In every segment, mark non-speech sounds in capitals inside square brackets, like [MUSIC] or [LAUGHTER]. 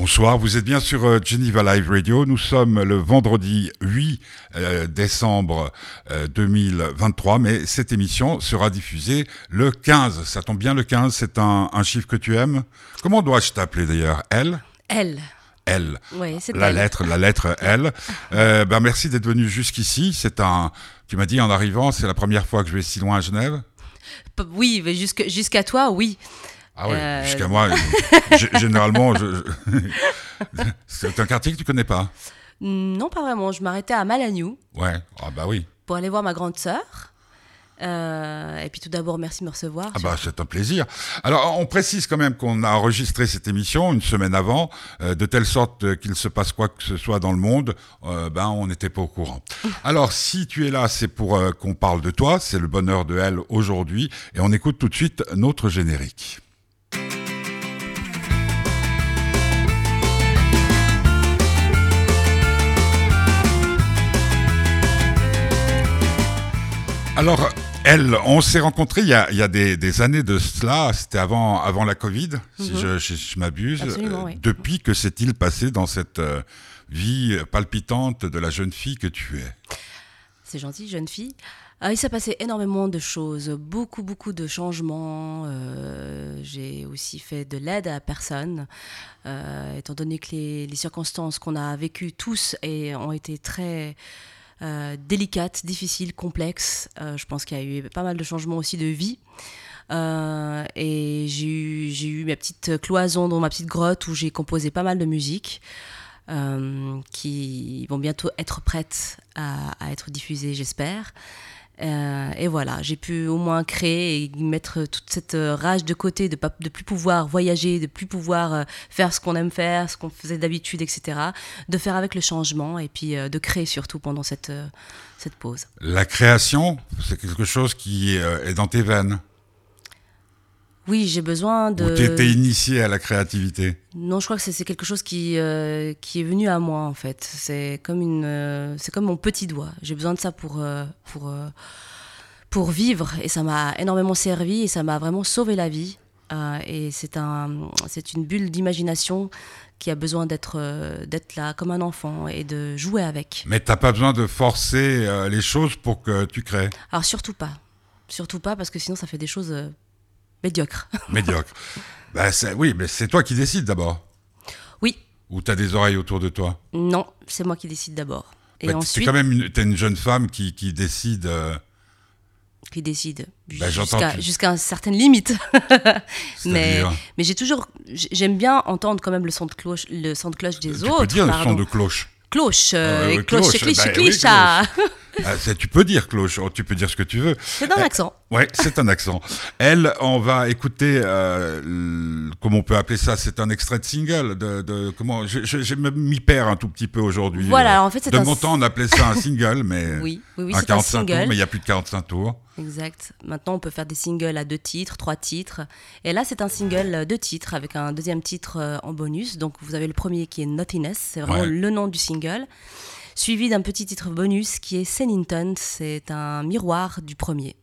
Bonsoir, vous êtes bien sur euh, Geneva Live Radio. Nous sommes le vendredi 8 euh, décembre 2023, euh, mais cette émission sera diffusée le 15. Ça tombe bien le 15, c'est un, chiffre que tu aimes. Comment dois-je t'appeler d'ailleurs? Elle? Elle. L. Oui, c'est la lettre, la lettre L. [LAUGHS] ben merci d'être venu jusqu'ici. C'est un, tu m'as dit en arrivant, c'est la première fois que je vais si loin à Genève? Oui, jusqu'à toi, oui. Ah oui, euh, jusqu'à moi, [LAUGHS] généralement, c'est un quartier que tu connais pas? Non, pas vraiment. Je m'arrêtais à Malagnou. Ouais, ah bah oui. Pour aller voir ma grande sœur. Euh, et puis tout d'abord, merci de me recevoir. Ah bah c'est un plaisir. Alors on précise quand même qu'on a enregistré cette émission une semaine avant, euh, de telle sorte qu'il se passe quoi que ce soit dans le monde, ben on n'était pas au courant. [LAUGHS] Alors si tu es là, c'est pour qu'on parle de toi, c'est le bonheur de elle aujourd'hui, et on écoute tout de suite notre générique. Alors, elle, on s'est rencontrés il y a, des, années de cela, c'était avant, avant la Covid, si mhm. je, m'abuse. Euh, depuis, que s'est-il passé dans cette euh, vie palpitante de la jeune fille que tu es? C'est gentil, jeune fille. Ah, il s'est passé énormément de choses, beaucoup, beaucoup de changements. Euh, j'ai aussi fait de l'aide à personne, étant donné que les, circonstances qu'on a vécues tous et, ont été très euh, délicate, difficile, complexe. Euh, je pense qu'il y a eu pas mal de changements aussi de vie. Euh, et j'ai eu, eu ma petite cloison dans ma petite grotte où j'ai composé pas mal de musique. qui vont bientôt être prêtes à être diffusées, j'espère. Euh, et voilà, j'ai pu au moins créer et mettre toute cette euh, rage de côté, de ne plus pouvoir voyager, de plus pouvoir euh, faire ce qu'on aime faire, ce qu'on faisait d'habitude, etc. De faire avec le changement et puis de créer surtout pendant cette, cette pause. La création, c'est quelque chose qui est dans tes veines oui, j'ai besoin de. Ou t'étais initié à la créativité Non, je crois que c'est quelque chose qui, euh, qui est venu à moi en fait. C'est comme une, euh, c'est comme mon petit doigt. J'ai besoin de ça pour euh, pour pour vivre et ça m'a énormément servi et ça m'a vraiment sauvé la vie. et c'est un, c'est une bulle d'imagination qui a besoin d'être d'être là comme un enfant et de jouer avec. Mais t'as pas besoin de forcer les choses pour que tu crées. Alors surtout pas, surtout pas parce que sinon ça fait des choses Médiocre. [LAUGHS] Médiocre. bah, oui, mais c'est toi qui décides d'abord. Oui. Ou tu as des oreilles autour de toi? Non, c'est moi qui décide d'abord. Et bah, ensuite. quand même une, es une jeune femme qui, qui décide. Euh, qui décide bah, jusqu'à une certaine limite. [LAUGHS] mais mais j'ai toujours j'aime bien entendre quand même le son de cloche le son de cloche des autres. Tu peux dire le son de cloche. Cloche, euh, cloche, cloche, cloche, [LAUGHS] ah. Tu peux dire cloche, oh, tu peux dire ce que tu veux. C'est un accent. Ouais, c'est un accent. Elle, on va écouter, euh, comment on peut appeler ça? C'est un extrait de single. De, de comment Je, m'y perds un tout petit peu aujourd'hui. Voilà, en fait, c'est De mon temps, on appelait ça un single, mais [LAUGHS] oui, oui, oui, un 45 un tours, mais il y a plus de 45 tours. Exact. Maintenant, on peut faire des singles à deux titres, trois titres. Et là, c'est un single de titres avec un deuxième titre euh, en bonus. Donc, vous avez le premier qui est Nothiness, c'est vraiment le nom du single suivi d'un petit titre bonus qui est Sennington, c'est un miroir du premier.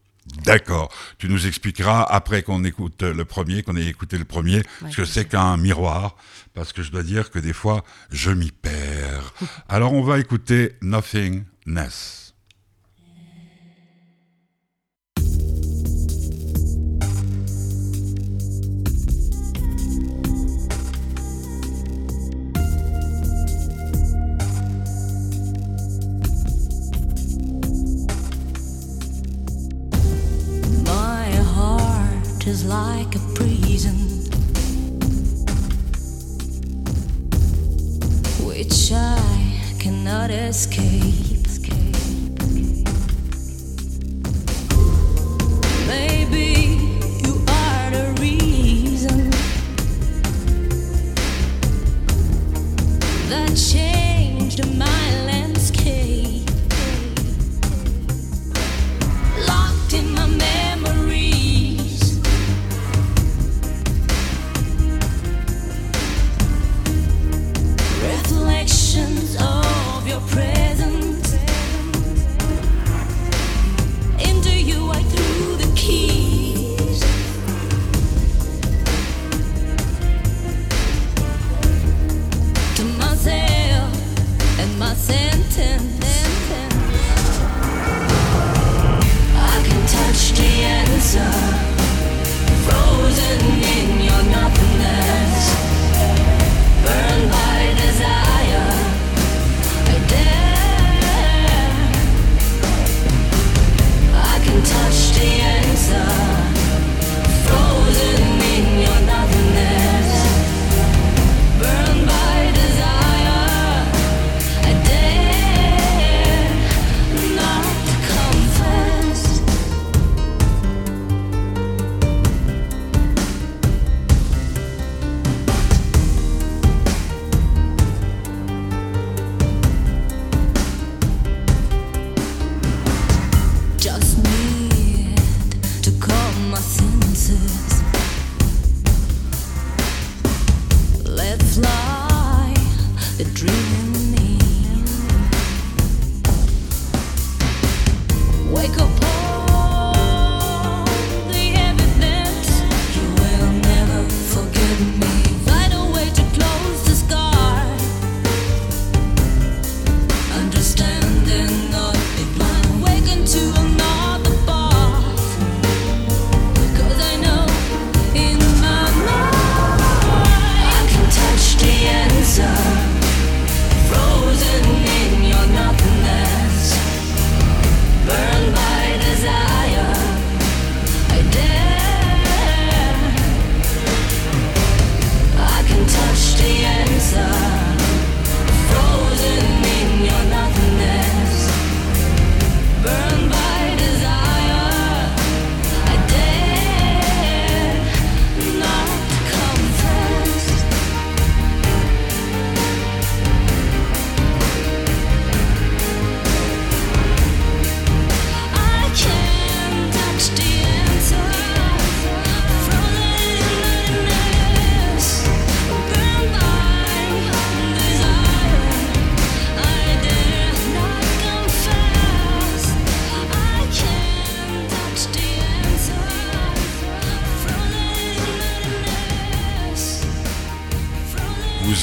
D'accord. Tu nous expliqueras après qu'on écoute le premier, qu'on ait écouté le premier, ce que c'est qu'un miroir, parce que je dois dire que des fois, je m'y perds. [LAUGHS] Alors on va écouter Nothingness. Is like a prison which I cannot escape.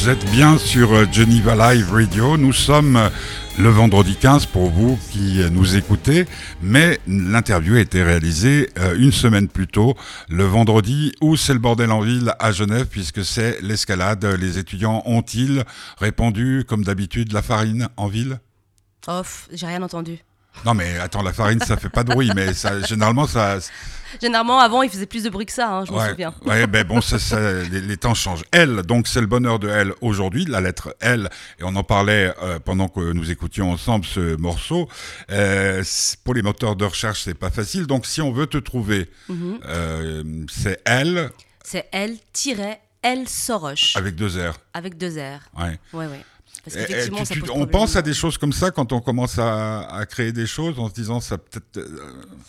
Vous êtes bien sur euh, Geneva Live Radio. Nous sommes euh, le vendredi 15 pour vous qui euh, nous écoutez, mais l'interview a été réalisée une semaine plus tôt, le vendredi où c'est le bordel en ville à Genève, puisque c'est l'escalade. Les étudiants ont-ils répandu, comme d'habitude, la farine en ville? Off, j'ai rien entendu. Non mais attends, la farine ça fait pas de bruit, mais ça, généralement ça, Généralement, avant, il faisait plus de bruit que ça, hein, je ouais, souviens. ouais, ben bon, ça, ça- les, les temps changent. Elle, donc c'est le bonheur de elle aujourd'hui, la lettre L, et on en parlait euh, pendant que nous écoutions ensemble ce morceau. Euh, pour les moteurs de recherche, c'est pas facile. Donc si on veut te trouver, Mhm. euh, c'est elle C'est L-L Soroche, avec deux R. avec deux R. Ouais. Ouais, ouais. Parce tu- ça tu- pose on pense à des choses comme ça quand on commence à, à créer des choses en se disant ça peut être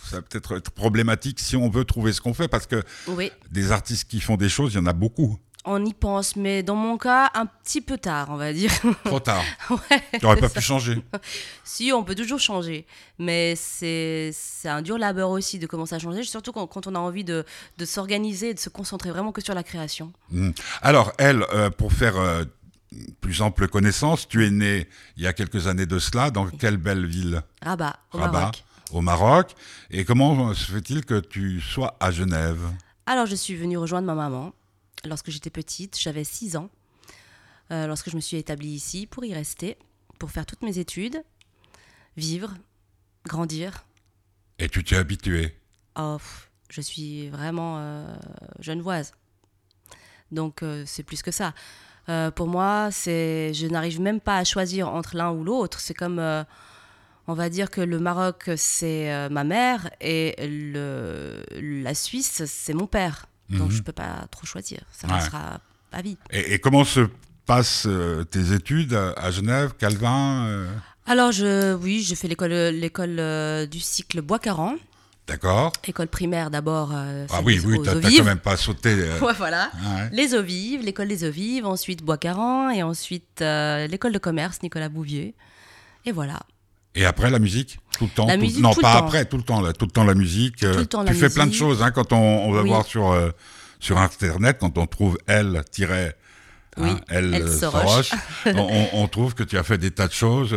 ça peut être être problématique si on veut trouver ce qu'on fait parce que Oui, des artistes qui font des choses, il y en a beaucoup. on y pense, mais dans mon cas, un petit peu tard, on va dire. [LAUGHS] Trop tard. [LAUGHS] ouais, Tu n'aurais pas ça. pu changer. [LAUGHS] Si, on peut toujours changer, mais c'est un dur labeur aussi de commencer à changer, surtout quand, quand on a envie de, de s'organiser et de se concentrer vraiment que sur la création. Mm. Alors, elle, euh, pour faire euh, plus ample connaissance, tu es née il y a quelques années de cela. Dans quelle belle ville Rabat, au Rabat, Maroc. au Maroc. Et comment se fait-il que tu sois à Genève Alors, je suis venue rejoindre ma maman lorsque j'étais petite, j'avais 6 ans, euh, lorsque je me suis établie ici pour y rester, pour faire toutes mes études, vivre, grandir. Et tu t'es habitué Oh, je suis vraiment euh, genevoise. Donc, euh, c'est plus que ça. Euh, pour moi, c'est, je n'arrive même pas à choisir entre l'un ou l'autre. C'est comme, euh, on va dire que le Maroc, c'est euh, ma mère et le, la Suisse, c'est mon père. Donc, Mhm. je peux pas trop choisir. Ça Ouais. sera à vie. Et, et comment se passent tes études à, Genève, Calvin Alors, je, oui, j'ai fait l'école, l'école du cycle Bois-Caran. D'accord École primaire d'abord. euh, Ah oui, oui, t'as quand même pas sauté. euh, [LAUGHS] Ouais, voilà. ouais. Les eaux vives, l'école des eaux vives, ensuite Bois-Caran et ensuite euh, l'école de commerce Nicolas Bouvier. Et voilà. Et après la musique? Tout le temps? La tout- musique, Non, tout le pas temps. après, tout le temps, là, tout le temps la musique. Tout le temps tu la fais plein de choses hein, quand on, on va Oui. voir sur, sur Internet, quand on trouve elle Oui, elle, Elle Soroche. [LAUGHS] on, trouve que tu as fait des tas de choses.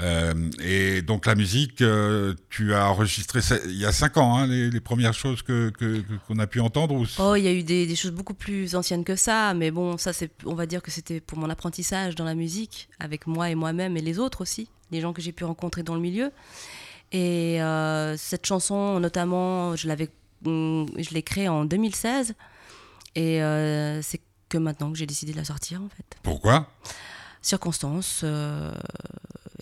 euh, et donc la musique, euh, tu as enregistré il y a cinq ans, hein, les, les premières choses que que- qu'on a pu entendre. Ou... Oh, il y a eu des, des choses beaucoup plus anciennes que ça, mais bon, ça, c'est, on va dire que c'était pour mon apprentissage dans la musique, avec moi et moi-même et les autres aussi, les gens que j'ai pu rencontrer dans le milieu. Et euh, cette chanson, notamment, je l'avais, hum, je l'ai créée en 2016, et euh, c'est que maintenant que j'ai décidé de la sortir, en fait. Pourquoi? Circonstances, euh,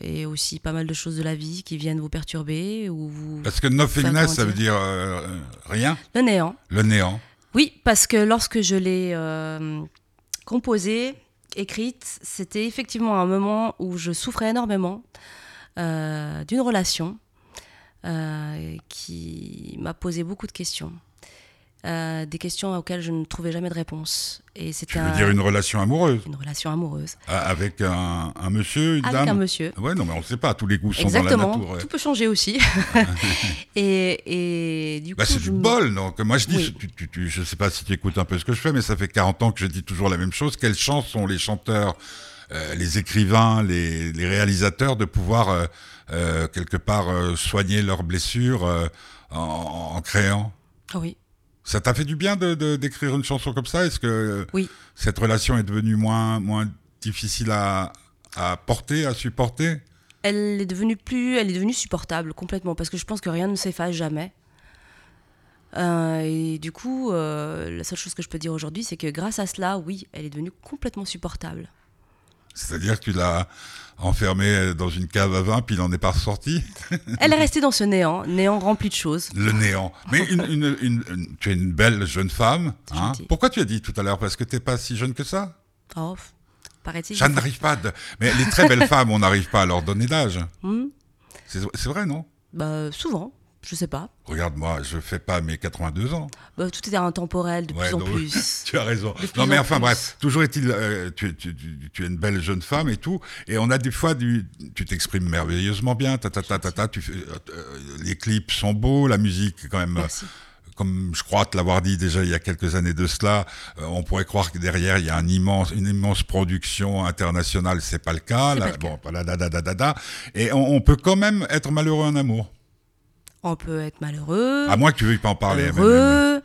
et aussi pas mal de choses de la vie qui viennent vous perturber ou vous... Parce que nothingness, ça veut dire euh, rien, Le néant. le néant. Oui, parce que lorsque je l'ai euh, composée, écrite, c'était effectivement un moment où je souffrais énormément d'une relation qui m'a posé beaucoup de questions. Euh, des questions auxquelles je ne trouvais jamais de réponse. Et Tu c'était veux un- dire une relation amoureuse? Une relation amoureuse a- avec un, un monsieur, une avec dame? un monsieur. Ouais, non, mais on ne sait pas. Tous les goûts sont Exactement, dans la nature. ouais. tout peut changer aussi. [LAUGHS] et, et du Bah, coup, c'est du me- bol, donc moi je dis, Oui. tu, tu- tu- je sais pas si tu écoutes un peu ce que je fais, mais ça fait 40 ans que je dis toujours la même chose. Quelle chance sont les chanteurs, euh, les écrivains, les, les réalisateurs de pouvoir euh, euh, quelque part soigner leurs blessures en, en créant? Ah oui, Ça t'a fait du bien de d'écrire une chanson comme ça? Est-ce que Oui. cette relation est devenue moins moins difficile à, à porter, à supporter? Elle est devenue plus, elle est devenue supportable complètement parce que je pense que rien ne s'efface jamais. Euh, et du coup, euh, la seule chose que je peux dire aujourd'hui, c'est que grâce à cela, oui, elle est devenue complètement supportable. C'est-à-dire que tu l'as enfermé dans une cave à vin, puis il n'en est pas ressorti [LAUGHS] Elle est restée dans ce néant, néant rempli de choses. Le néant. Mais une, une- une- une- tu es une belle jeune femme. Hein. Pourquoi tu as dit tout à l'heure Parce que t'es pas si jeune que ça? Oh, paraît-il. Ça n'arrive pas. De... Mais les très belles [LAUGHS] femmes, on n'arrive pas à leur donner d'âge. Hmm, C'est c'est vrai, non? Bah, souvent, je sais pas. Regarde-moi, je fais pas mes 82 ans. Bah, tout est intemporel de Ouais, plus en plus. [LAUGHS] Tu as raison. Non, mais en enfin, plus. bref, toujours est-il, euh, tu, tu- tu- tu es une belle jeune femme et tout, et on a des fois du, tu t'exprimes merveilleusement bien, ta ta ta ta ta, tu euh, euh, les clips sont beaux, la musique quand même. Merci. Comme je crois te l'avoir dit déjà il y a quelques années de cela, euh, on pourrait croire que derrière il y a un immense, une immense production internationale. C'est pas le cas. Là. pas le cas. bon, voilà, da, da, da, da, da. Et on, on peut quand même être malheureux en amour. On peut être malheureux, À moins que tu veuilles pas en parler. heureux.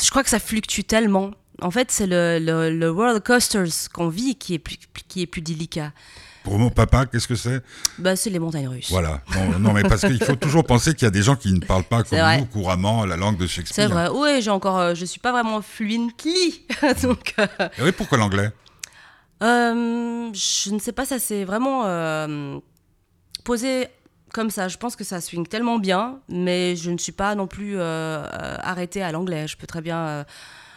Je crois que ça fluctue tellement. En fait, c'est le, le, le roller coasters qu'on vit qui est plus, qui est plus délicat. Pour mon papa, qu'est-ce que c'est? Bah, c'est les montagnes russes. Voilà. Non, non, mais parce qu'il faut toujours penser qu'il y a des gens qui ne parlent pas comme vrai. nous couramment la langue de C'est Shakespeare. vrai. Oui, j'ai encore, euh, je suis pas vraiment fluently, [LAUGHS] donc. euh, Et oui, pourquoi l'anglais? euh, je ne sais pas, ça s'est vraiment posé comme ça. Je pense que ça swing tellement bien, mais je ne suis pas non plus euh, euh, arrêtée à l'anglais. Je peux très bien. euh,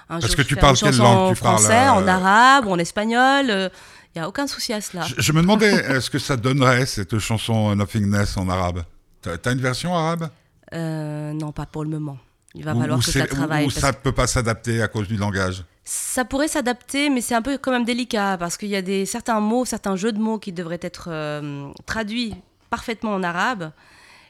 un Parce jour que tu parles quelle langue? Tu En français, parles, en arabe, en espagnol. Il n'y a aucun souci à cela. je, je me demandais, [LAUGHS] est-ce que ça donnerait cette chanson Nothingness en arabe? T'as une version arabe? Non, pas pour le moment. Il va falloir que ou- travaille. ou ça peut pas s'adapter à cause du langage? Ça pourrait s'adapter, mais c'est un peu quand même délicat parce qu'il y a des, certains mots, certains jeux de mots qui devraient être euh, traduits parfaitement en arabe.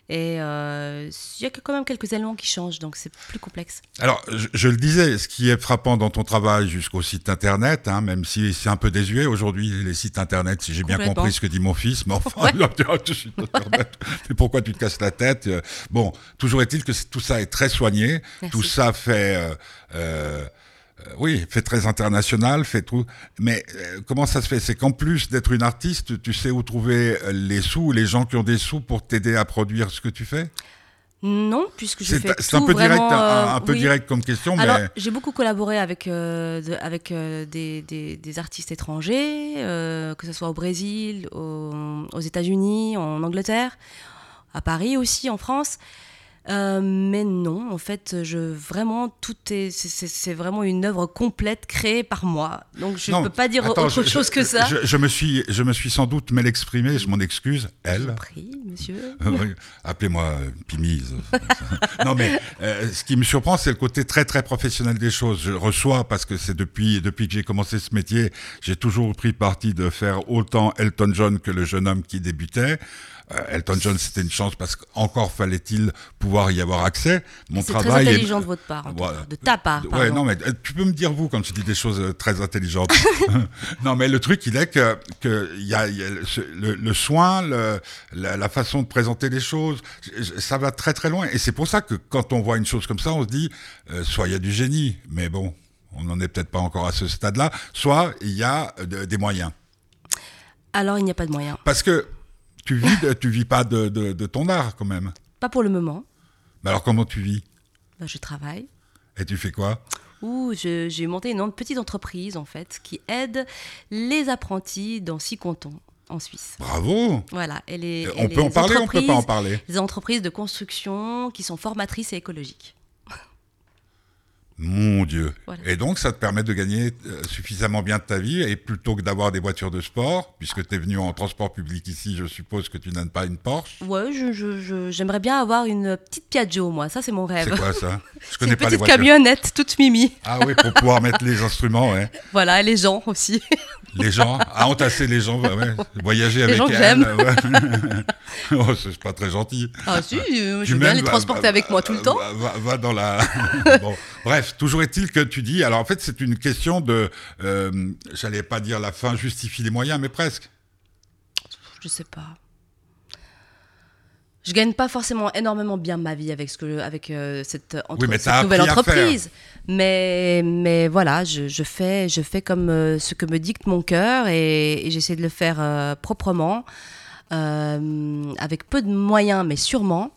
Et euh, il y a quand même quelques éléments qui changent, donc c'est plus complexe. Alors, je, je le disais, ce qui est frappant dans ton travail jusqu'au site internet, hein, même si c'est un peu désuet aujourd'hui, les sites internet, si j'ai bien compris ce que dit mon fils, mais enfin, Ouais. tu internet, [LAUGHS] mais pourquoi tu te casses la tête Euh, Bon, toujours est-il que tout ça est très soigné, Merci. tout ça fait, euh, oui, fait très international, fait tout. Mais euh, comment ça se fait? C'est qu'en plus d'être une artiste, tu sais où trouver euh, les sous, les gens qui ont des sous pour t'aider à produire ce que tu fais? Non, puisque je fais c'est un tout peu direct, vraiment, un, euh, un peu oui. direct comme question, Alors, mais j'ai beaucoup collaboré avec, euh, de- avec euh, des, des- des artistes étrangers, euh, que ce soit au Brésil, au- aux États-Unis, en Angleterre, à Paris aussi, en France. Euh, mais non, en fait, je vraiment tout est, c'est- vraiment une œuvre complète créée par moi. Donc je ne peux pas dire attends, autre je- chose je- que ça. Je, je me suis, je me suis sans doute mal exprimé, je m'en excuse, elle. prie, monsieur. [LAUGHS] Appelez-moi euh, Pimise. [LAUGHS] non mais euh, ce qui me surprend, c'est le côté très très professionnel des choses. Je reçois parce que c'est depuis depuis que j'ai commencé ce métier, j'ai toujours pris parti de faire autant Elton John que le jeune homme qui débutait. Euh, Elton John, c'était une chance parce qu'encore fallait-il pouvoir y avoir accès. Mon C'est très travail est- intelligent de votre part, Voilà. de ta part. Ouais, pardon. non, mais euh, tu peux me dire vous quand tu dis des choses euh, très intelligentes. [LAUGHS] [LAUGHS] non, mais le truc, il est que, que il y a, y a le, soin, le- la, la façon de présenter les choses, ça va très très loin. Et c'est pour ça que quand on voit une chose comme ça, on se dit, euh, soit il y a du génie, mais bon, on n'en est peut-être pas encore à ce stade-là, soit il y a de- des moyens. Alors il n'y a pas de moyen. Parce que tu vis, de- tu vis pas de, de- de ton art quand même. Pas pour le moment. Mais alors comment tu vis? Bah, je travaille. Et tu fais quoi? Ouh, je- j'ai monté une petite entreprise en fait qui aide les apprentis dans six cantons en Suisse. Bravo Voilà, et les, On et peut en parler, on peut pas en parler? Les entreprises de construction qui sont formatrices et écologiques. Mon Dieu. Voilà. Et donc, ça te permet de gagner euh, suffisamment bien de ta vie, et plutôt que d'avoir des voitures de sport, puisque tu es venu en transport public ici, je suppose que tu n'aimes pas une Porsche. Ouais, je- je- je- j'aimerais bien avoir une petite Piaggio, moi. Ça, c'est mon C'est rêve. quoi ça [LAUGHS] Je C'est connais une pas les petite voitures. camionnette toute mimi. Ah oui, pour pouvoir mettre les [LAUGHS] instruments, ouais. Voilà, et les gens aussi. [LAUGHS] Les gens, à entasser les gens, bah ouais. voyager avec gens que elle. ouais. [LAUGHS] oh, c'est pas très gentil. Ah si, je veux bien les va- transporter va- avec moi tout le va- temps. Va, va dans la. [LAUGHS] bon, bref, toujours est-il que tu dis. Alors en fait, c'est une question de. euh, J'allais pas dire la fin justifie les moyens, mais presque. Je sais pas. Je gagne pas forcément énormément bien ma vie avec ce que avec euh, cette, entre- Oui, mais cette t'as nouvelle entreprise. Mais mais voilà, je, je fais je fais comme euh, ce que me dicte mon cœur et, et j'essaie de le faire euh, proprement, avec peu de moyens, mais sûrement.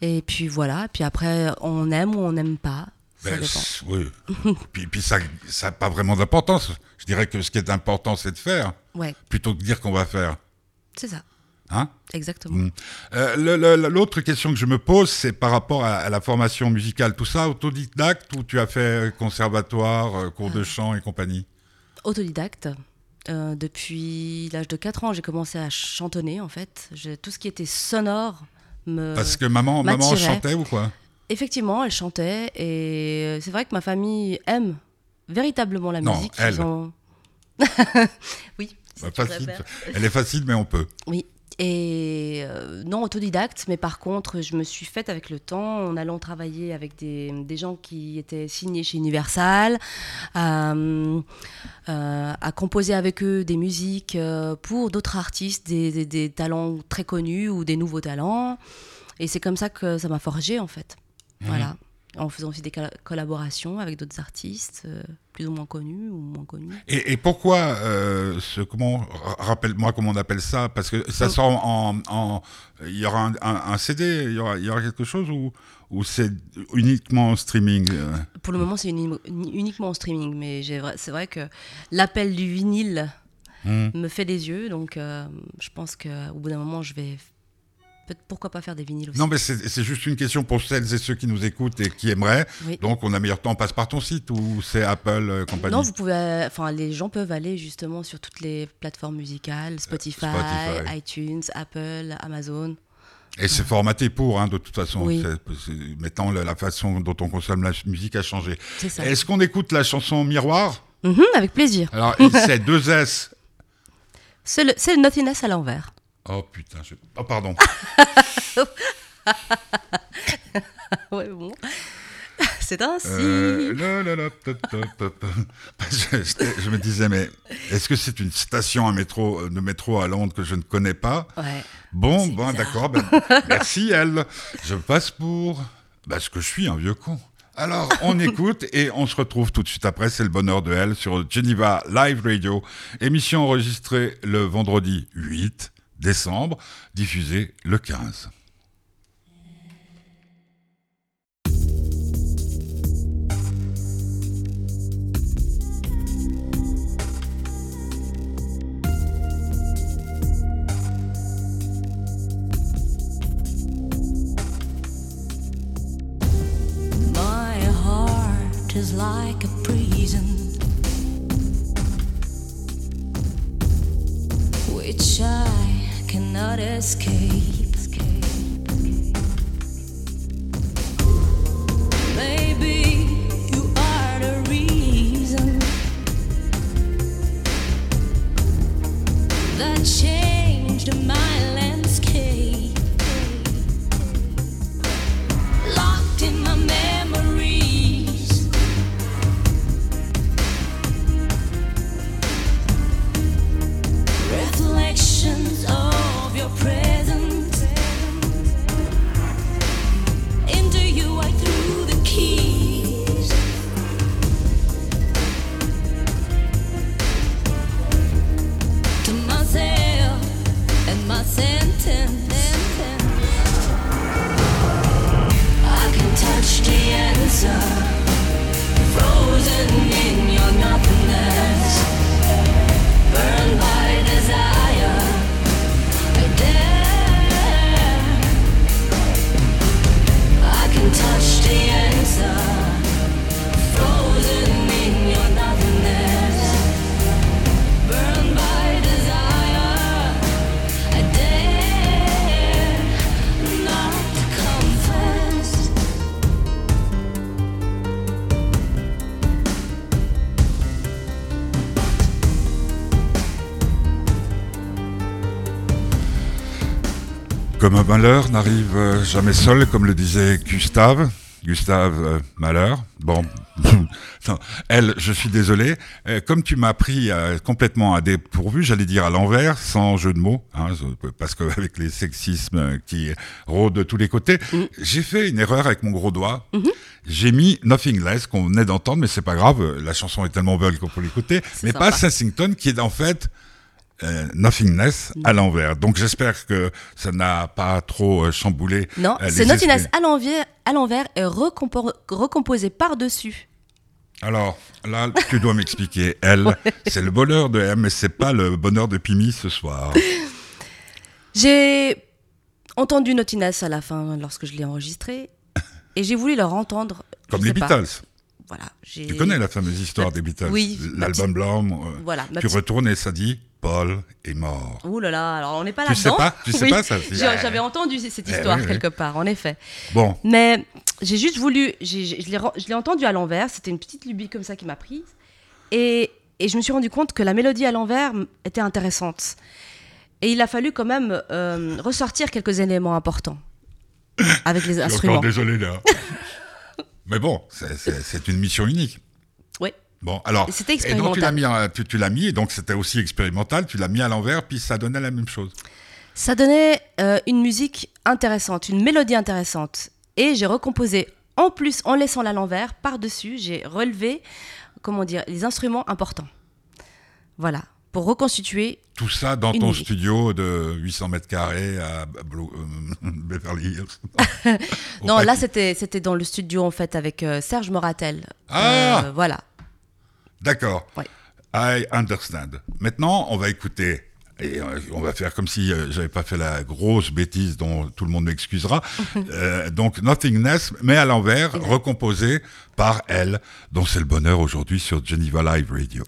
Et puis voilà. Puis après, on aime ou on n'aime pas. Ça Ben, dépend. oui. [LAUGHS] puis puis ça n'a pas vraiment d'importance. Je dirais que ce qui est important, c'est de faire, Ouais, plutôt que de dire qu'on va faire. c'est ça, Hein exactement. Mm. Euh, L'autre question que je me pose, c'est par rapport à, à la formation musicale. Tout ça autodidacte ou tu as fait conservatoire, euh, cours de chant et compagnie? Autodidacte. Euh, depuis l'âge de 4 ans, j'ai commencé à chantonner en fait. Tout ce qui était sonore me. Parce que maman, maman chantait ou quoi? Effectivement, elle chantait et euh, c'est vrai que ma famille aime véritablement la Non, musique. elle. Ont- [LAUGHS] [LAUGHS] oui, si Bah, facile. Elle est facile, mais on peut. Oui. Et euh, non autodidacte, mais par contre, je me suis faite avec le temps en allant travailler avec des, des gens qui étaient signés chez Universal, à, euh, à composer avec eux des musiques euh, pour d'autres artistes, des, des- des talents très connus ou des nouveaux talents. Et c'est comme ça que ça m'a forgé en fait. Voilà. En faisant aussi des colla- collaborations avec d'autres artistes, euh, plus ou moins connus ou moins connus. Et, et pourquoi euh, ce comment ra- rappelle-moi comment on appelle ça? Parce que ça Oh. sort en, en- il y aura un, un- un CD, il y aura, il y aura quelque chose ou ou c'est uniquement en streaming euh? Pour le moment, c'est uni- uni- uniquement en streaming, mais c'est vrai que l'appel du vinyle Hmm. me fait des yeux, donc je pense qu'au bout d'un moment, je vais. Pourquoi pas faire des vinyles aussi Non, mais c'est juste une question pour celles et ceux qui nous écoutent et qui aimeraient. Oui. Donc, on a meilleur temps, on passe par ton site ou c'est Apple euh, compagnie Non, vous pouvez. euh, Enfin, les gens peuvent aller justement sur toutes les plateformes musicales Spotify, Spotify. iTunes, Apple, Amazon. Et c'est formaté pour, hein, de toute façon. Oui. Maintenant, la, la façon dont on consomme la musique a changé. C'est ça. Est-ce qu'on écoute la chanson Miroir? Mhm, avec plaisir. Alors, c'est deux S. [LAUGHS] C'est le, c'est le Nothingness à l'envers. Oh putain, je... oh pardon. [LAUGHS] ouais, bon. [LAUGHS] C'est ainsi. Euh, la, la, la, ta, ta, ta, ta. Je, je- je me disais, mais est-ce que c'est une station à métro, euh, de métro à Londres que je ne connais pas? Ouais. Bon, bon, d'accord. ben, [LAUGHS] merci, elle. Je passe pour bah, ce que je suis, un vieux con. Alors, on écoute et on se retrouve tout de suite après. C'est le bonheur de elle sur Geneva Live Radio. Émission enregistrée le vendredi 8 décembre, diffusée le 15. My heart is like a prison which I cannot escape. Maybe you are the reason that changed my malheur n'arrive euh, jamais seul, comme le disait Gustave. Gustave euh, Malheur. Bon, [LAUGHS] non, elle, je suis désolé. Euh, comme tu m'as pris euh, complètement à dépourvu, j'allais dire à l'envers, sans jeu de mots, hein, parce qu'avec [LAUGHS] les sexismes qui rôdent de tous les côtés, j'ai fait une erreur avec mon gros doigt. J'ai mis Nothing Less qu'on venait d'entendre, mais c'est pas grave. La chanson est tellement belle qu'on peut l'écouter, mais sympa. pas Sensington, qui est en fait euh, Nothingness à l'envers. Donc j'espère que ça n'a pas trop euh, chamboulé. Non, euh, c'est les Nothingness à l'envers, à l'envers et recompo- recomposé par-dessus. Alors là, tu dois m'expliquer. [LAUGHS] Elle, c'est le bonheur de M, mais c'est pas le bonheur de Pimi ce soir. [LAUGHS] J'ai entendu Nothingness à la fin lorsque je l'ai enregistré et j'ai voulu leur entendre. Comme les pas. Beatles. Voilà, Tu connais la fameuse histoire Ma- des Beatles oui, L'album blanc. euh, Voilà, tu petite- retournes et ça dit Paul est mort. Ouh là là, alors on n'est pas Tu sais là-dedans. pas Tu sais Oui, pas ça J'avais entendu cette Eh histoire oui. quelque part, en effet. Bon, Mais j'ai juste voulu, je l'ai ren- je l'ai entendu à l'envers, c'était une petite lubie comme ça qui m'a prise. Et, et je me suis rendu compte que la mélodie à l'envers était intéressante. Et il a fallu quand même euh, ressortir quelques éléments importants avec les je suis instruments. encore désolé là. [LAUGHS] mais bon, c'est une mission unique. Bon, alors. Et c'était Et donc tu l'as expérimental. mis, en- tu, tu l'as mis, et donc c'était aussi expérimental. Tu l'as mis à l'envers, puis ça donnait la même chose. Ça donnait euh, une musique intéressante, une mélodie intéressante. Et j'ai recomposé, en plus, en laissant la l'envers, par-dessus, j'ai relevé, comment dire, les instruments importants. Voilà, pour reconstituer. Tout ça dans ton musique. studio de 800 mètres carrés à euh, [LAUGHS] Beverly Hills. [LAUGHS] Non, là, c'était c'était dans le studio, en fait, avec euh, Serge Moratel. Ah Euh, Voilà. D'accord. Ouais. I understand. Maintenant, on va écouter. Et euh, on va faire comme si euh, j'avais pas fait la grosse bêtise dont tout le monde m'excusera. [LAUGHS] Euh, donc Nothingness, mais à l'envers, recomposé par elle, dont c'est le bonheur aujourd'hui sur Geneva Live Radio.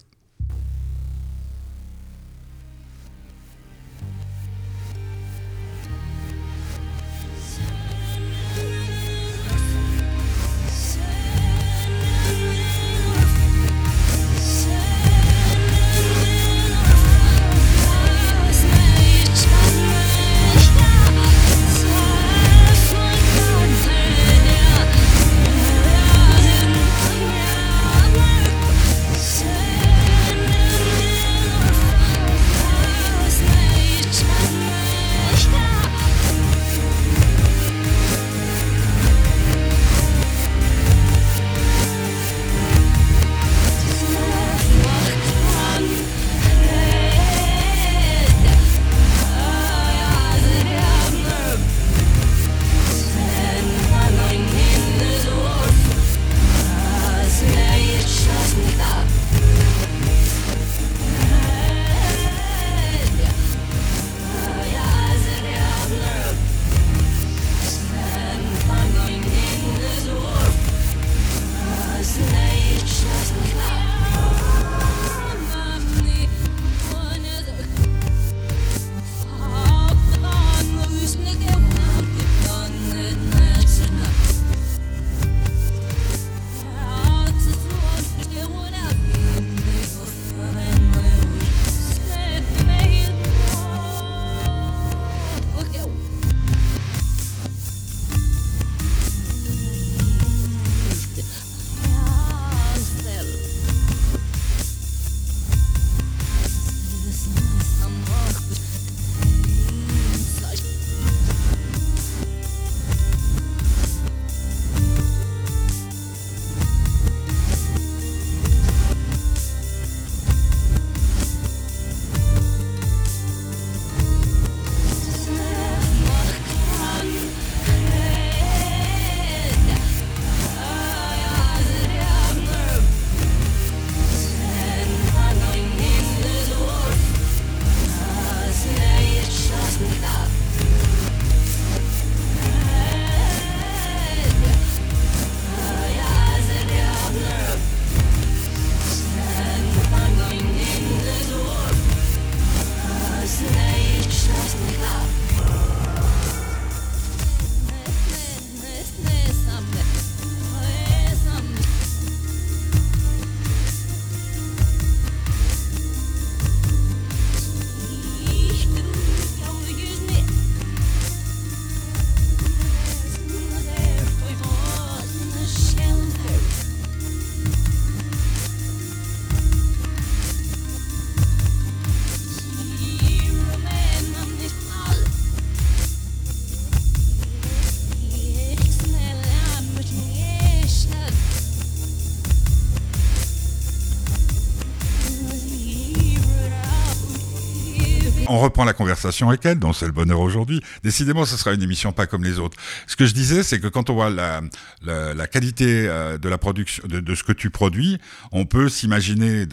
Reprend la conversation avec elle, dont c'est le bonheur aujourd'hui. Décidément, ce sera une émission pas comme les autres. Ce que je disais, c'est que quand on voit la, la, la qualité euh, de la production, de, de ce que tu produis, on peut s'imaginer,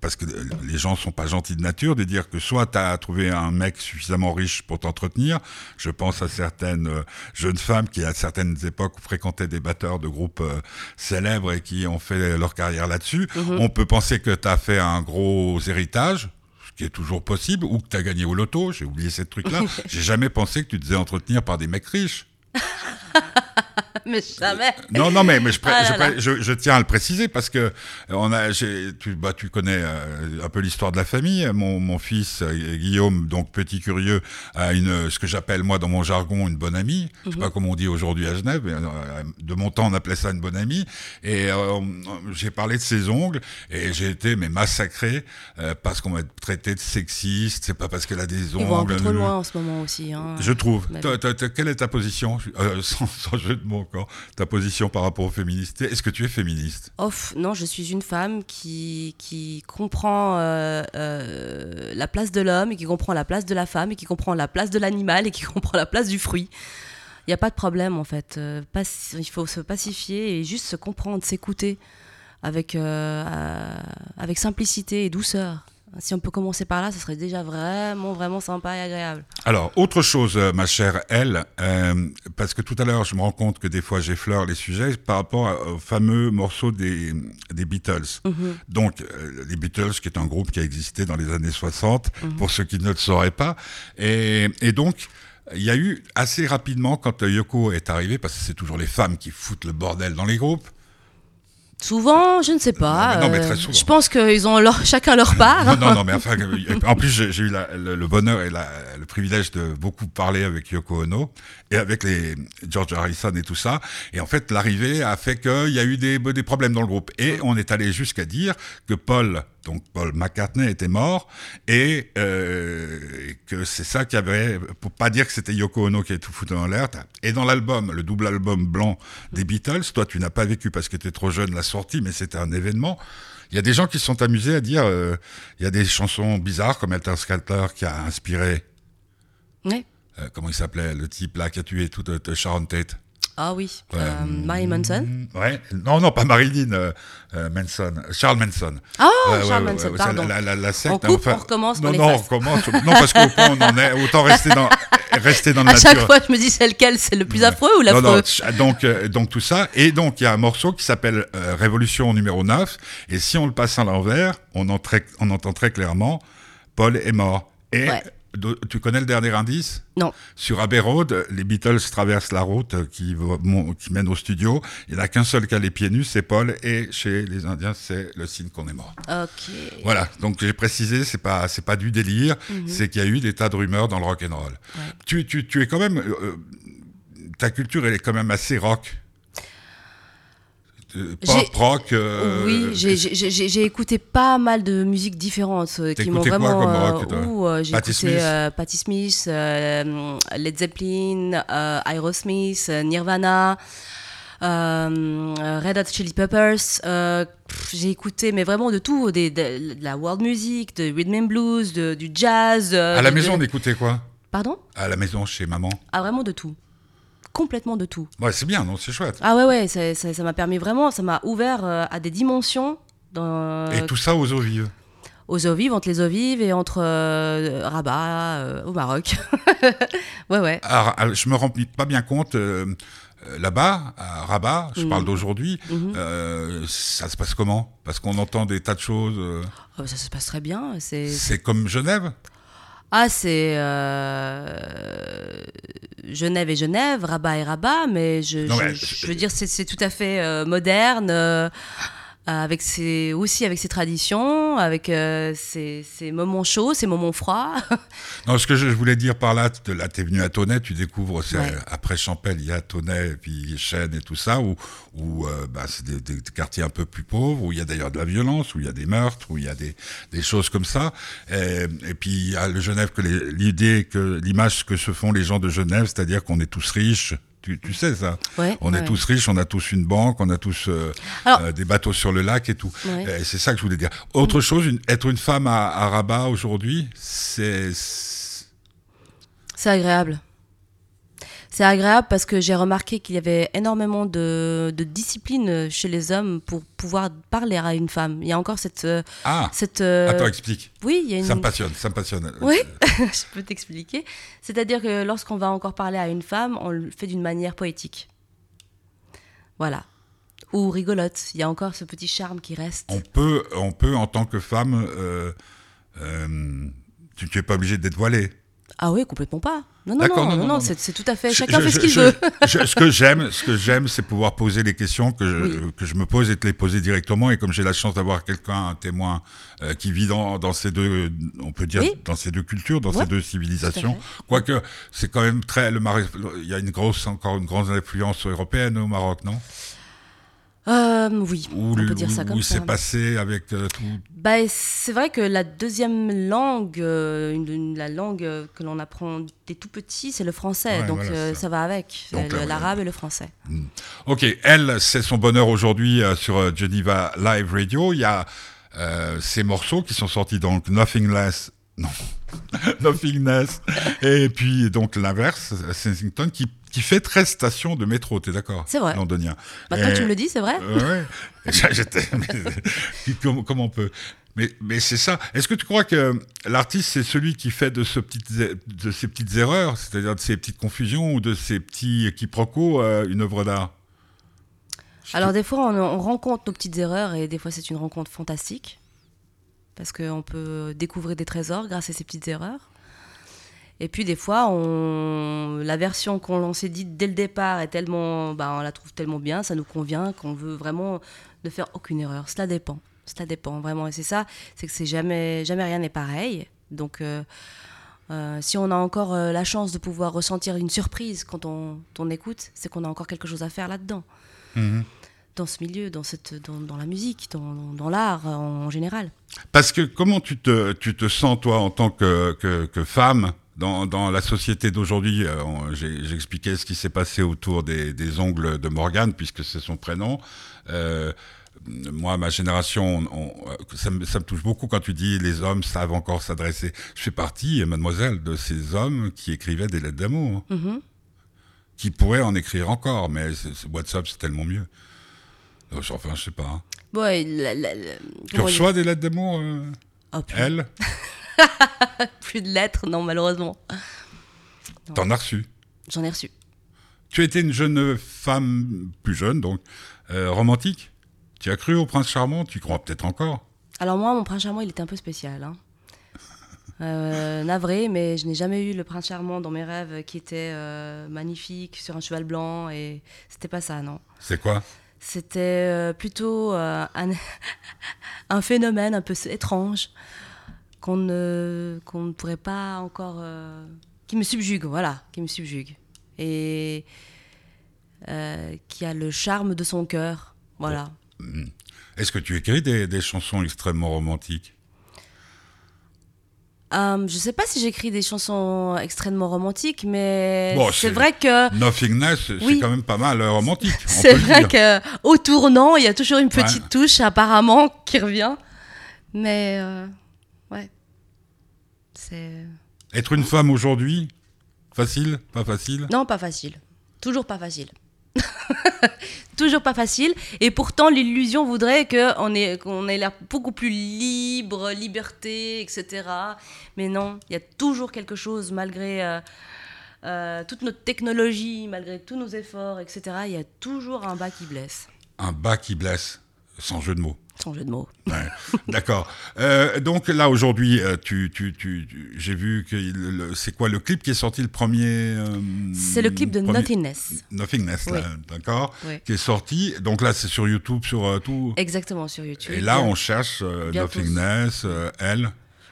parce que les gens sont pas gentils de nature, de dire que soit tu as trouvé un mec suffisamment riche pour t'entretenir. Je pense à certaines euh, jeunes femmes qui, à certaines époques, fréquentaient des batteurs de groupes euh, célèbres et qui ont fait leur carrière là-dessus. On peut penser que tu as fait un gros héritage, qui est toujours possible, ou que tu as gagné au loto, j'ai oublié ces trucs-là. [LAUGHS] j'ai jamais pensé que tu te faisais entretenir par des mecs riches. [LAUGHS] Mais jamais. Non, non, mais, mais je, pré- Ah je, là je- je tiens à le préciser parce que euh, on a, j'ai- tu, bah, tu connais euh, un peu l'histoire de la famille. Mon, mon fils euh, Guillaume, donc petit curieux, a une, ce que j'appelle moi dans mon jargon une bonne amie. Je sais Mhm. pas comment on dit aujourd'hui à Genève, mais euh, de mon temps on appelait ça une bonne amie. Et euh, j'ai parlé de ses ongles et j'ai été mais massacré euh, parce qu'on m'a traité de sexiste. C'est pas parce qu'elle a des ongles. Ils vont un peu trop loin en ce moment aussi. hein. je trouve. Toi, quelle est ta position, euh, sans, [LAUGHS] sans jeu de mots encore, ta position par rapport aux féministes Est-ce que tu es féministe? Off, non, je suis une femme qui, qui comprend euh, euh, la place de l'homme et qui comprend la place de la femme et qui comprend la place de l'animal et qui [LAUGHS] comprend la place du fruit. Il n'y a pas de problème en fait. Euh, il faut se pacifier et juste se comprendre, s'écouter avec, avec simplicité et douceur. Si on peut commencer par là, ce serait déjà vraiment, vraiment sympa et agréable. Alors, autre chose, euh, ma chère Elle, euh, parce que tout à l'heure, je me rends compte que des fois, j'effleure les sujets par rapport au fameux morceau des, des Beatles. Donc, euh, les Beatles, qui est un groupe qui a existé dans les années 60, pour ceux qui ne le sauraient pas. Et, et donc, il y a eu assez rapidement, quand Yoko est arrivée, parce que c'est toujours les femmes qui foutent le bordel dans les groupes, Souvent, je ne sais pas. Non, mais- non, mais euh, très souvent. Je pense qu'ils ont leur, chacun leur part. Non, non, non, mais enfin, en plus, j'ai j'ai eu la- le, le bonheur et la- le privilège de beaucoup parler avec Yoko Ono et avec les George Harrison et tout ça. Et en fait, l'arrivée a fait qu'il y a eu des, des problèmes dans le groupe. Et on est allé jusqu'à dire que Paul, donc Paul McCartney, était mort et euh, que c'est ça qui avait, pour pas dire que c'était Yoko Ono qui avait tout foutu en l'air. Et dans l'album, le double album blanc des Beatles, toi, tu n'as pas vécu parce que tu étais trop jeune la sortie, mais c'était un événement. Il y a des gens qui se sont amusés à dire, euh, il y a des chansons bizarres comme Helter Skelter qui a inspiré, Ouais. euh, comment il s'appelait, le type là qui a tué toute Sharon Tate. Ah oui. Euh, Marilyn Manson. Mm, Ouais, non, non, pas Marilyn euh, euh, Manson, Charles Manson. Ah, Ouais, Charles ouais, Manson, pardon. La, la, la secte, On coupe, on recommence, Non, on non, on recommence. Non, parce qu'au point on en est, autant rester dans, [LAUGHS] rester dans le À chaque fois, je me dis c'est lequel, c'est le plus affreux ou Non, l'affreux non, ch- donc, euh, donc tout ça. Et donc, il y a un morceau qui s'appelle euh, Révolution numéro 9. Et si on le passe à l'envers, on, en très- on entend très clairement Paul est mort. Et Ouais. Tu connais le dernier indice? Non. Sur Abbey Road, les Beatles traversent la route euh, qui, mène au studio. Il n'y en a qu'un seul qui a les pieds nus, c'est Paul. Et chez les Indiens, c'est le signe qu'on est mort. Ok. Voilà, donc j'ai précisé, c'est pas c'est pas du délire, c'est qu'il y a eu des tas de rumeurs dans le rock and roll. Mhm. Ouais. Tu, tu, tu es quand même euh, ta culture elle est quand même assez rock. Euh, pop, rock. euh, oui, j'ai- écouté pas mal de musiques différentes euh, qui m'ont écouté quoi vraiment. comme rock, euh, j'ai Patti écouté Smith Patti Smith, Led Zeppelin, Aerosmith, Nirvana. Red Hot Chili Peppers, j'ai écouté mais vraiment de tout, des, de, de la world music, de rhythm and blues, de, du jazz. à la de- maison, on écoutait quoi Pardon À la maison, chez maman. Ah vraiment de tout, complètement de tout. Ouais, c'est bien, non C'est chouette. Ah ouais ouais, ça ça- ça m'a permis vraiment, ça m'a ouvert euh, à des dimensions dans, Et tout ça aux eaux vives. aux eaux vives, entre les eaux vives et entre euh, Rabat euh, au Maroc. [LAUGHS] ouais, ouais. Alors, je me rends pas bien compte. euh, euh, Là-bas, à Rabat, je Mhm. parle d'aujourd'hui, Mhm. euh, ça se passe comment? Parce qu'on entend des tas de choses. euh, Oh, ça se passe très bien. C'est c'est comme Genève? Ah c'est euh, Genève et Genève, Rabat et Rabat, mais je, Non, je, veux dire c'est c'est tout à fait euh, moderne. euh, avec ses, aussi avec ses traditions, avec euh, ses, ses moments chauds, ses moments froids. [LAUGHS] Non, ce que je je voulais dire par là, t- là, t'es venu à Tonnet, tu découvres, Ouais. après Champel, il y a Tonnet, et puis Chêne et tout ça, où, où euh, bah, c'est des, des quartiers un peu plus pauvres, où il y a d'ailleurs de la violence, où il y a des meurtres, où il y a des, des choses comme ça. Et, et puis, il y a le Genève, que l'idée, que l'image que se font les gens de Genève, c'est-à-dire qu'on est tous riches. Tu, sais ça. On est tous riches, on a tous une banque, on a tous euh, euh, des bateaux sur le lac et tout. C'est ça que je voulais dire. Autre mm. chose, être une femme à, à Rabat aujourd'hui, c'est... C'est agréable. C'est agréable parce que j'ai remarqué qu'il y avait énormément de, de discipline chez les hommes pour pouvoir parler à une femme. Il y a encore cette... euh, Ah, cette euh, attends, explique. oui, il y a une... Ça me passionne, ça me passionne. Oui, [LAUGHS] je peux t'expliquer. C'est-à-dire que lorsqu'on va encore parler à une femme, on le fait d'une manière poétique. Voilà. Ou rigolote. Il y a encore ce petit charme qui reste. On peut, on peut en tant que femme, euh, euh, tu n'es pas obligé d'être voilée. Ah oui, complètement pas. Non, non, non, non, c'est tout à fait. Chacun fait ce qu'il veut. ce que j'aime, ce que j'aime, c'est pouvoir poser les questions que je, que je me pose et te les poser directement. Et comme j'ai la chance d'avoir quelqu'un, un témoin, euh, qui vit dans, dans ces deux, on peut dire, dans ces deux cultures, dans ces deux civilisations. Quoique, c'est quand même très, le il y a une grosse, encore une grande influence européenne au Maroc, non? Euh, oui, Où, on peut dire ça comme où ça. c'est passé avec euh, tout. Bah, c'est vrai que la deuxième langue, euh, une- une- la langue que l'on apprend dès tout petit, c'est le français. Ouais, donc voilà, ça. ça. va avec, Donc, le- là, l'arabe et le français. Ok, elle, c'est son bonheur aujourd'hui sur Geneva Live Radio. Il y a ces morceaux qui sont sortis donc Nothing Less, non, [LAUGHS] Nothing Less, et puis donc l'inverse, Sensington, qui, qui fait 13 stations de métro, t'es d'accord C'est vrai. Londonien. Maintenant Et- tu me le dis, c'est vrai ouais. [LAUGHS] J'étais. comment on peut mais, mais c'est ça. Est-ce que tu crois que l'artiste, c'est celui qui fait de, ce petit, de ces petites erreurs, c'est-à-dire de ces petites confusions ou de ces petits quiproquos, euh, une œuvre d'art? Alors des fois, on, on rencontre nos petites erreurs et des fois, c'est une rencontre fantastique. Parce qu'on peut découvrir des trésors grâce à ces petites erreurs. Et puis des fois, on... la version qu'on s'est dite dès le départ est tellement, bah, on la trouve tellement bien, ça nous convient qu'on veut vraiment ne faire aucune erreur. Cela dépend, cela dépend vraiment. Et c'est ça, c'est que c'est jamais, jamais rien n'est pareil. Donc, euh, euh, si on a encore euh, la chance de pouvoir ressentir une surprise quand on, on écoute, c'est qu'on a encore quelque chose à faire là-dedans dans ce milieu, dans, cette, dans, dans la musique, dans, dans l'art en général. Parce que comment tu te, tu te sens, toi, en tant que, que, que femme, dans, dans la société d'aujourd'hui euh, expliqué ce qui s'est passé autour des, des ongles de Morgane, puisque c'est son prénom. Euh, moi, ma génération, on- on- euh, ça, me, ça me touche beaucoup quand tu dis les hommes savent encore s'adresser. Je fais partie, mademoiselle, de ces hommes qui écrivaient des lettres d'amour, Mhm. qui pourraient en écrire encore, mais WhatsApp, c'est tellement mieux. Enfin, je sais pas. hein. Bon, et la- la- la- Tu reçois des lettres d'amour, euh, Oh, elle? [LAUGHS] [LAUGHS] plus de lettres, non, malheureusement. T'en as reçu. J'en ai reçu. Tu étais une jeune femme, plus jeune donc, euh, romantique Tu as cru au prince charmant Tu crois peut-être encore Alors moi, mon prince charmant, il était un peu spécial. hein. Euh, navré, mais je n'ai jamais eu le prince charmant dans mes rêves qui était euh, magnifique sur un cheval blanc et c'était pas ça, non. C'est quoi? C'était plutôt un, [LAUGHS] un phénomène un peu étrange qu'on ne, qu'on ne pourrait pas encore... euh, qui me subjugue, voilà, qui me subjugue. Et euh, qui a le charme de son cœur, voilà. Est-ce que tu écris des, des chansons extrêmement romantiques? Euh, je sais pas si j'écris des chansons extrêmement romantiques, mais Bon, c'est c'est- vrai que... Nothingness, c'est Oui. quand même pas mal euh, romantique. [LAUGHS] C'est vrai dire. que au tournant, il y a toujours une petite Ouais. touche apparemment qui revient. Mais euh. C'est Être une femme aujourd'hui, facile Pas facile? Non pas facile. Toujours pas facile. [LAUGHS] Toujours pas facile. Et pourtant, l'illusion voudrait qu'on ait, qu'on ait l'air beaucoup plus libre, liberté, etc. Mais non, il y a toujours quelque chose, malgré euh, euh, toute notre technologie, malgré tous nos efforts, etc. Il y a toujours un bas qui blesse. Un bas qui blesse, sans jeu de mots. Sans jeu de mots. Ouais, D'accord. Euh, donc là aujourd'hui, euh, tu, tu, tu, tu- j'ai vu que c'est quoi le clip qui est sorti le premier euh, C'est le clip de premier- Nothingness. Nothingness, Oui. d'accord, Oui. qui est sorti. Donc là, c'est sur YouTube, sur euh, tout. Exactement, sur YouTube. Et là, on cherche. Nothingness, elle.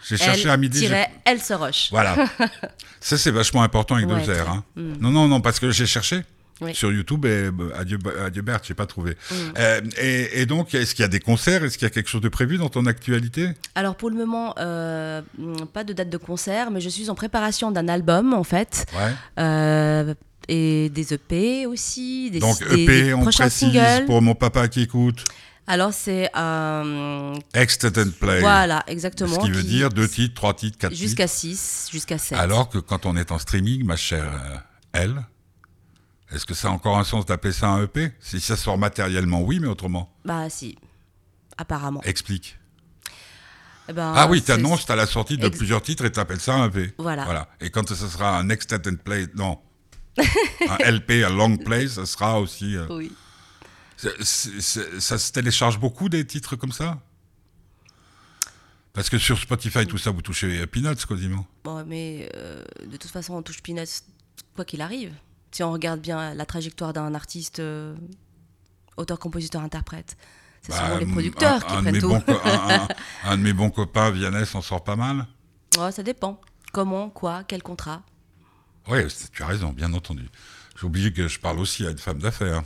J'ai cherché à midi. elle se roche. Voilà. [LAUGHS] Ça, c'est vachement important avec Ouais, deux R. hein. Mm. Non, non, non, parce que j'ai cherché. Oui. Sur YouTube, et bah, adieu, adieu Berthe, j'ai pas trouvé. Mm. Euh, et, et donc, est-ce qu'il y a des concerts? Est-ce qu'il y a quelque chose de prévu dans ton actualité? Alors pour le moment, euh, pas de date de concert, mais je suis en préparation d'un album en fait. Ouais. Euh, et des EP aussi, des, Donc EP, des on précise singles. pour mon papa qui écoute. Alors c'est euh, Extended play. voilà exactement. Ce qui veut dire deux titres, trois titres, quatre titres. jusqu'à 6, jusqu'à 7. Alors que quand on est en streaming, ma chère euh, elle, est-ce que ça a encore un sens d'appeler ça un EP Si ça sort matériellement, oui, mais autrement. Bah si, apparemment. Explique. Eh ben, ah oui, t'annonces à la sortie de Ex- plusieurs titres et t'appelles ça un EP. Voilà. voilà. Et quand ce sera un extended play, non, un [LAUGHS] LP, un long play, ça sera aussi. euh, Oui. ça se télécharge beaucoup des titres comme ça? Parce que sur Spotify, tout ça, vous touchez Peanuts quasiment. Bon, mais euh, de toute façon, on touche Peanuts quoi qu'il arrive. Si on regarde bien la trajectoire d'un artiste, euh, auteur, compositeur, interprète, c'est Bah, souvent les un- producteurs qui un prennent tout. [LAUGHS] un, de mes bons copains, Vianney, s'en sort pas mal. Ouais, ça dépend. Comment, quoi, quel contrat. Oui, tu as raison, bien entendu. J'ai oublié que je parle aussi à une femme d'affaires.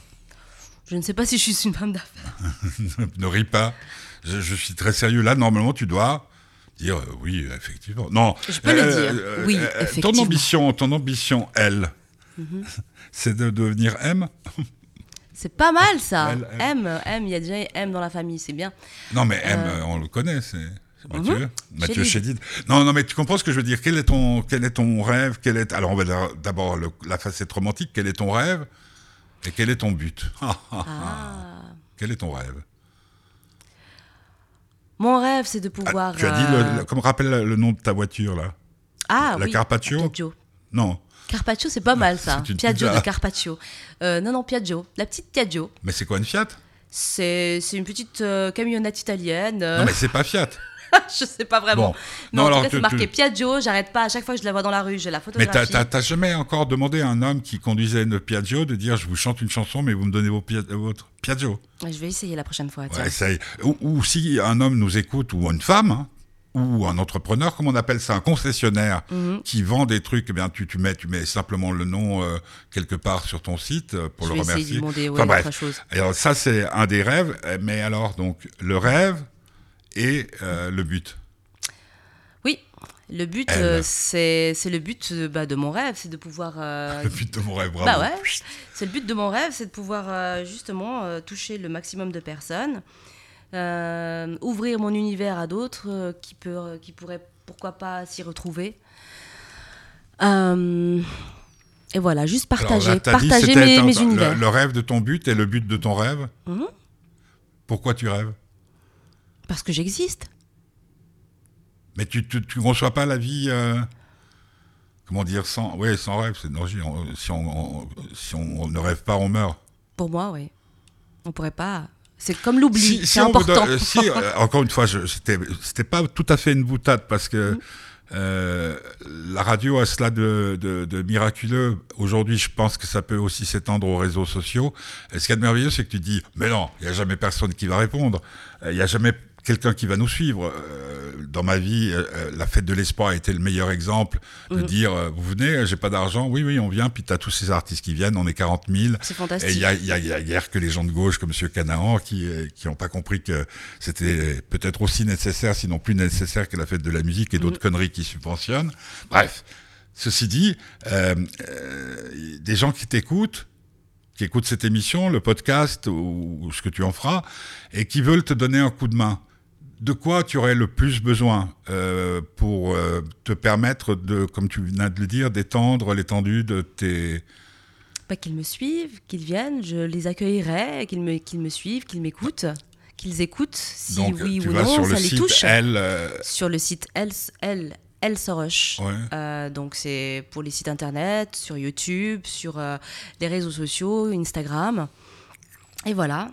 Je ne sais pas si je suis une femme d'affaires. [LAUGHS] ne ris pas. Je, je suis très sérieux. Là, normalement, tu dois dire euh, oui, effectivement. Non. Je peux le dire. Oui, effectivement. Ton ambition, ton ambition, elle, [LAUGHS] c'est de devenir M. [LAUGHS] C'est pas mal ça. Elle, elle. M, M, il y a déjà M dans la famille, c'est bien. Non, mais M, Euh. on le connaît, c'est c'est Mathieu. Mhm. Mathieu Chédid. Non, non, mais tu comprends ce que je veux dire. Quel est ton, quel est ton rêve? Quel est, Alors, on va dire d'abord la facette romantique. Quel est ton rêve? Et quel est ton but? [LAUGHS] Ah. Quel est ton rêve? Mon rêve, c'est de Ah, pouvoir. Tu as dit, euh, le, le- comme rappelle le, nom de ta voiture, là Ah, la oui, Carpaccio. Non, Carpaccio, c'est pas mal ça. C'est une Piaggio pizza. de Carpaccio. Euh, non, non, Piaggio. La petite Piaggio. mais c'est quoi une Fiat? C'est une petite euh, camionnette italienne. euh, Non, mais c'est pas Fiat. [LAUGHS] je sais pas vraiment. Bon. Non, Non, en alors, c'est marqué tu- Piaggio. J'arrête pas. À chaque fois que je la vois dans la rue, j'ai la Mais photographie. t'as- t'as t'as jamais encore demandé à un homme qui conduisait une Piaggio de dire je vous chante une chanson mais vous me donnez vos Pia- votre Piaggio? Je vais essayer la prochaine fois. Ouais, ou, ou si un homme nous écoute ou une femme hein, ou un entrepreneur comme on appelle ça un concessionnaire Mhm. qui vend des trucs eh bien tu, tu mets tu mets simplement le nom euh, quelque part sur ton site euh, pour je le remercier de demander ouais, Enfin, bref. autre chose. alors ça c'est un des rêves euh, mais alors donc le rêve et euh, le but Oui, le but, euh, c'est le but bah, de mon rêve, c'est de pouvoir. euh, [LAUGHS] le but de mon rêve bravo Bah ouais, c'est le but de mon rêve, c'est de pouvoir euh, justement toucher le maximum de personnes, euh, ouvrir mon univers à d'autres euh, qui, peut, qui pourraient pourquoi pas s'y retrouver. Euh, et voilà, juste Alors partager, là, t'as dit, partager mes, univers. Le, rêve de ton but et le but de ton rêve. Mhm. Pourquoi tu rêves? Parce que j'existe. Mais tu ne conçois pas la vie, euh, comment dire, sans, ouais, sans rêve. C'est, si, on, on- si on ne rêve pas, on meurt. Pour moi, oui. On pourrait pas. C'est comme l'oubli, Si- c'est si on vous important. donne- si, euh, encore une fois, c'était, pas tout à fait une boutade parce que euh, la radio a cela de, de- de miraculeux. Aujourd'hui, je pense que ça peut aussi s'étendre aux réseaux sociaux. Et ce qu'il y a de merveilleux, c'est que tu dis, mais non, il n'y a jamais personne qui va répondre. Euh, Il n'y a jamais quelqu'un qui va nous suivre. Euh, dans ma vie, euh, euh, la fête de l'espoir a été le meilleur exemple de Mhm. dire, euh, vous venez, j'ai pas d'argent, oui, oui, on vient, puis tu as tous ces artistes qui viennent, on est 40 000. C'est Et fantastique. il y a, il y a- il y a guère que les gens de gauche comme M. Canaan qui qui n'ont pas compris que c'était peut-être aussi nécessaire, sinon plus nécessaire que la fête de la musique et d'autres conneries qui subventionnent. Bref, ceci dit, euh, euh, des gens qui t'écoutent, qui écoutent cette émission, le podcast ou, ou ce que tu en feras, et qui veulent te donner un coup de main. De quoi tu aurais le plus besoin euh, pour euh, te permettre de, comme tu viens de le dire, d'étendre l'étendue de tes, Bah, qu'ils me suivent, qu'ils viennent, je les accueillerai, qu'ils me, qu'ils me suivent, qu'ils m'écoutent, qu'ils écoutent, si Donc, oui tu ou vas non, sur ça le les site touche. Elle, euh, Sur le site El, El, El Soroche. ouais. Euh, donc c'est pour les sites internet, sur YouTube, sur euh, les réseaux sociaux, Instagram. Et voilà.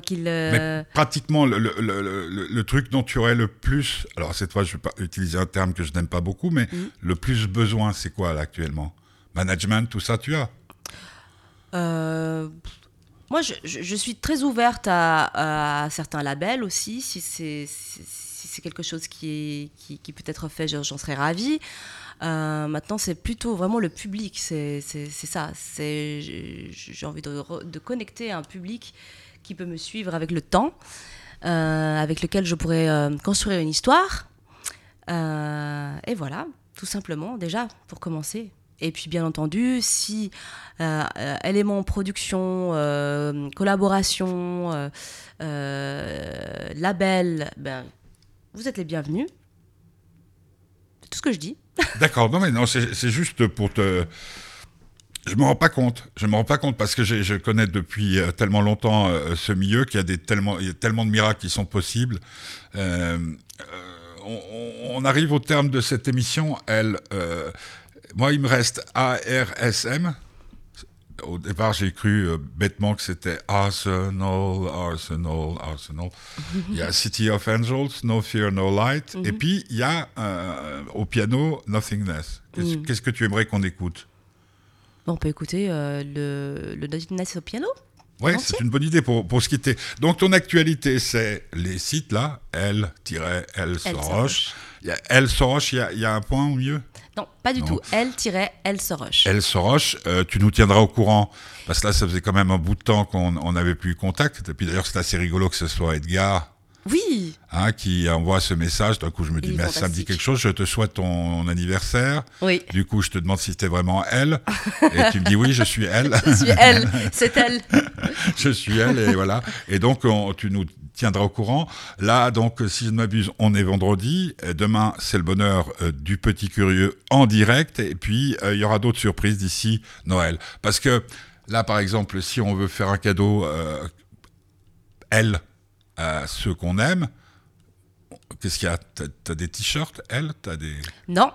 Moi pratiquement le, le- le- truc dont tu aurais le plus, alors cette fois je vais pas utiliser un terme que je n'aime pas beaucoup, mais Mhm. le plus besoin, c'est quoi là actuellement? Management, tout ça, tu as? Euh, moi, je, je- je suis très ouverte à, à certains labels aussi. Si c'est si, c'est quelque chose qui, est, qui, qui peut être fait, j'en serais ravie. Euh, maintenant, c'est plutôt vraiment le public. C'est ça. J'ai envie de, de connecter un public qui peut me suivre avec le temps, euh, avec lequel je pourrais euh, construire une histoire. Euh, et voilà, tout simplement, déjà, pour commencer. Et puis bien entendu, si euh, éléments production, collaboration, label, ben, vous êtes les bienvenus. C'est tout ce que je dis. D'accord, non mais non, c'est juste pour te... Je me rends pas compte, je me rends pas compte parce que je connais depuis euh, tellement longtemps euh, ce milieu qu'il y a des tellement, il y a tellement de miracles qui sont possibles. Euh, euh, on, on- arrive au terme de cette émission. Elle, euh, moi, il me reste ARSM. Au départ, j'ai cru bêtement que c'était Arsenal, Arsenal, Arsenal. Il y a City of Angels, No Fear, No Light. Et puis, il y a euh, au piano Nothingness. Qu'est-ce Mhm. qu'est-ce que tu aimerais qu'on écoute? On peut écouter euh, le, le Nothingness au piano. Oui, c'est une bonne idée pour, pour se quitter. Donc, ton actualité, c'est les sites là, L-L Soroche. Il y a L Soroche, il y a, il y a un point au milieu? Non, pas du Non. tout. L-L Soroche. Elle Soroche, euh, tu nous tiendras au courant, parce que là, ça faisait quand même un bout de temps qu'on on n'avait plus eu contact. Et puis d'ailleurs, c'est assez rigolo que ce soit Edgar Oui, hein, qui envoie ce message. D'un coup, je me dis, mais ça me dit quelque chose, je te souhaite ton anniversaire. oui. Du coup, je te demande si c'était vraiment elle. Et tu me dis, oui, je suis elle. [LAUGHS] Je suis elle, c'est elle. [LAUGHS] je suis elle, et voilà. Et donc, on- tu nous tiendras au courant. Là, donc, si je ne m'abuse, on est vendredi. Euh, Demain, c'est le bonheur euh, du petit curieux en direct. Et puis, euh, il y aura d'autres surprises d'ici Noël. Parce que là, par exemple, si on veut faire un cadeau, euh, elle, à ceux qu'on aime, qu'est-ce qu'il y a? T'as des t-shirts, elle? T'as des... Non,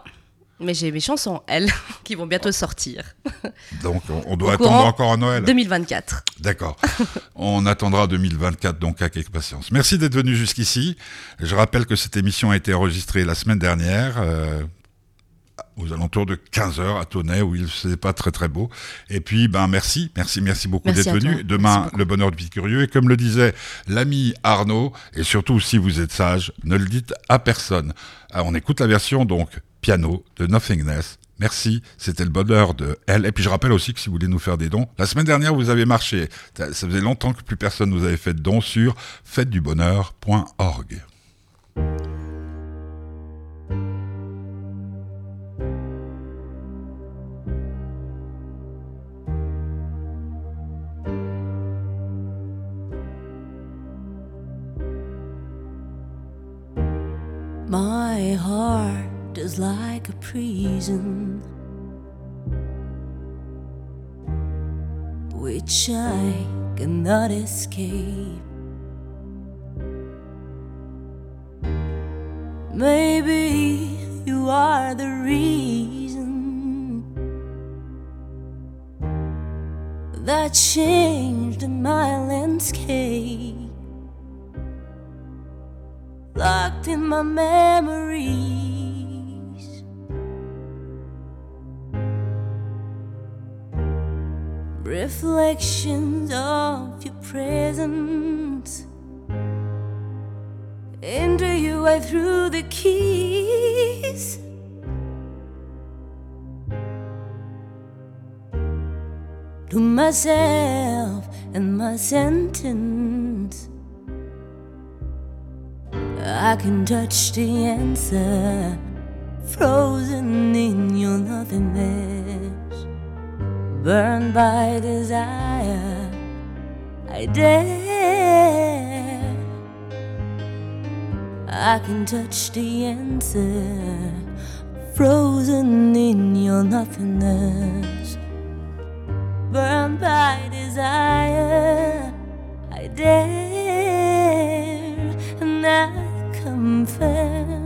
mais j'ai mes chansons, elle, [LAUGHS] qui vont bientôt sortir. [LAUGHS] Donc, on, on doit Au attendre encore à Noël. 2024. D'accord. [LAUGHS] On attendra 2024 donc avec patience. Merci d'être venu jusqu'ici. Je rappelle que cette émission a été enregistrée la semaine dernière euh, aux alentours de 15 heures à Tonnet où il faisait pas très très beau. Et puis ben merci, merci, merci beaucoup d'être venu. Demain beaucoup. le bonheur du curieux et comme le disait l'ami Arnaud et surtout si vous êtes sage, ne le dites à personne. Alors, on écoute la version donc piano de Nothingness. Merci, c'était le bonheur de elle. Et puis je rappelle aussi que si vous voulez nous faire des dons, la semaine dernière vous avez marché. Ça ça faisait longtemps que plus personne nous avait fait de dons sur fêtedubonheur.org. like a prison which I cannot escape. Maybe you are the reason that changed my landscape locked in my memories. Reflections of your presence. Into you I threw the keys. To myself and my sentence. I can touch the answer, frozen in your nothingness, burned by desire. I dare. I can touch the answer, frozen in your nothingness, burned by desire. I dare, and I confess